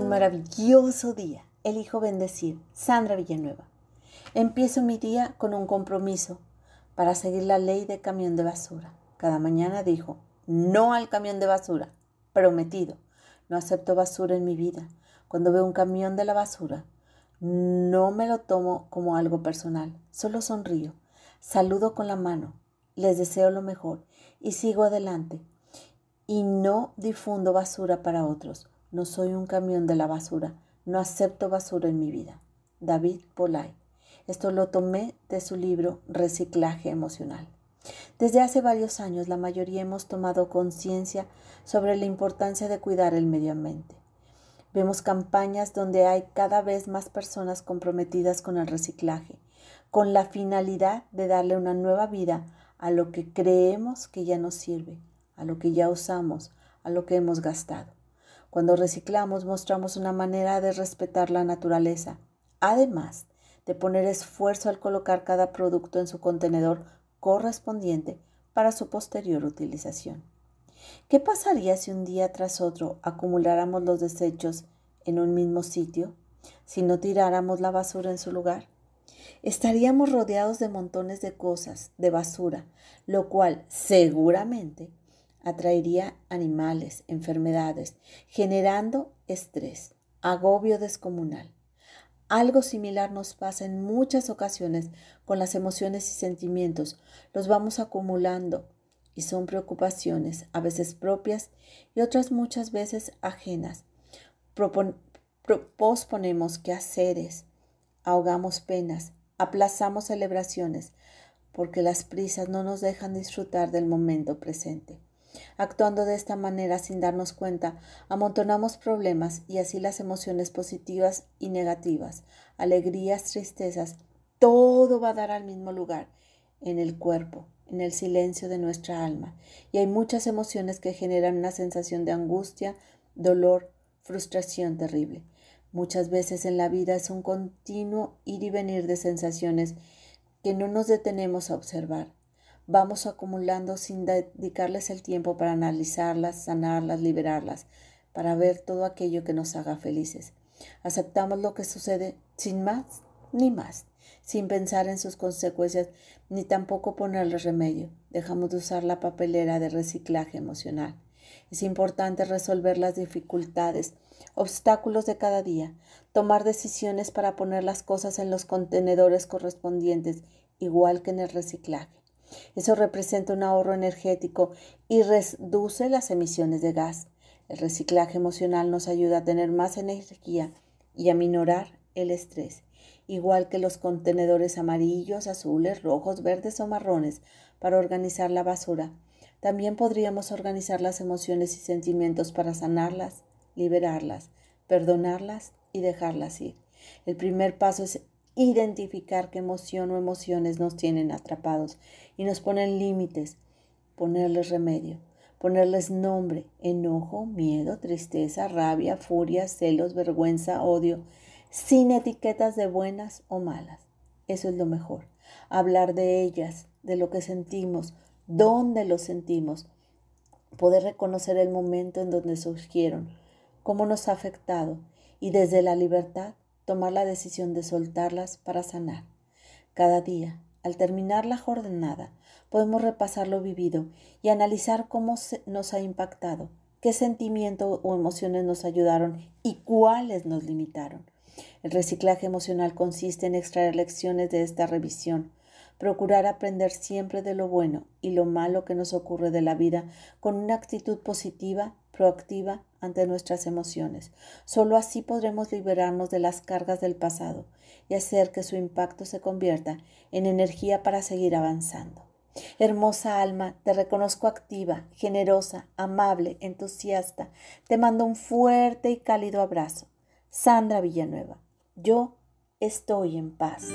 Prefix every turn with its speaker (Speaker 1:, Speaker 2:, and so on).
Speaker 1: un maravilloso día. Elijo bendecir. Sandra Villanueva. Empiezo mi día con un compromiso para seguir la ley de camión de basura. Cada mañana dijo, no al camión de basura. Prometido. No acepto basura en mi vida. Cuando veo un camión de la basura, no me lo tomo como algo personal. Solo sonrío. Saludo con la mano. Les deseo lo mejor y sigo adelante. Y no difundo basura para otros. No soy un camión de la basura. No acepto basura en mi vida. David Polay. Esto lo tomé de su libro Reciclaje Emocional. Desde hace varios años la mayoría hemos tomado conciencia sobre la importancia de cuidar el medio ambiente. Vemos campañas donde hay cada vez más personas comprometidas con el reciclaje, con la finalidad de darle una nueva vida a lo que creemos que ya nos sirve, a lo que ya usamos, a lo que hemos gastado. Cuando reciclamos mostramos una manera de respetar la naturaleza, además de poner esfuerzo al colocar cada producto en su contenedor correspondiente para su posterior utilización. ¿Qué pasaría si un día tras otro acumuláramos los desechos en un mismo sitio, si no tiráramos la basura en su lugar? Estaríamos rodeados de montones de cosas, de basura, lo cual seguramente atraería animales, enfermedades, generando estrés, agobio descomunal. Algo similar nos pasa en muchas ocasiones con las emociones y sentimientos. Los vamos acumulando y son preocupaciones, a veces propias y otras muchas veces ajenas. posponemos quehaceres, ahogamos penas, aplazamos celebraciones, porque las prisas no nos dejan disfrutar del momento presente. Actuando de esta manera sin darnos cuenta, amontonamos problemas y así las emociones positivas y negativas, alegrías, tristezas, todo va a dar al mismo lugar, en el cuerpo, en el silencio de nuestra alma. Y hay muchas emociones que generan una sensación de angustia, dolor, frustración terrible. Muchas veces en la vida es un continuo ir y venir de sensaciones que no nos detenemos a observar vamos acumulando sin dedicarles el tiempo para analizarlas, sanarlas, liberarlas, para ver todo aquello que nos haga felices. Aceptamos lo que sucede sin más ni más, sin pensar en sus consecuencias ni tampoco ponerle remedio. Dejamos de usar la papelera de reciclaje emocional. Es importante resolver las dificultades, obstáculos de cada día, tomar decisiones para poner las cosas en los contenedores correspondientes, igual que en el reciclaje. Eso representa un ahorro energético y reduce las emisiones de gas. El reciclaje emocional nos ayuda a tener más energía y a minorar el estrés, igual que los contenedores amarillos, azules, rojos, verdes o marrones para organizar la basura. También podríamos organizar las emociones y sentimientos para sanarlas, liberarlas, perdonarlas y dejarlas ir. El primer paso es identificar qué emoción o emociones nos tienen atrapados y nos ponen límites, ponerles remedio, ponerles nombre, enojo, miedo, tristeza, rabia, furia, celos, vergüenza, odio, sin etiquetas de buenas o malas. Eso es lo mejor. Hablar de ellas, de lo que sentimos, dónde lo sentimos, poder reconocer el momento en donde surgieron, cómo nos ha afectado y desde la libertad tomar la decisión de soltarlas para sanar. Cada día, al terminar la jornada, podemos repasar lo vivido y analizar cómo nos ha impactado, qué sentimientos o emociones nos ayudaron y cuáles nos limitaron. El reciclaje emocional consiste en extraer lecciones de esta revisión, procurar aprender siempre de lo bueno y lo malo que nos ocurre de la vida con una actitud positiva, proactiva ante nuestras emociones. Solo así podremos liberarnos de las cargas del pasado y hacer que su impacto se convierta en energía para seguir avanzando. Hermosa alma, te reconozco activa, generosa, amable, entusiasta. Te mando un fuerte y cálido abrazo. Sandra Villanueva, yo estoy en paz.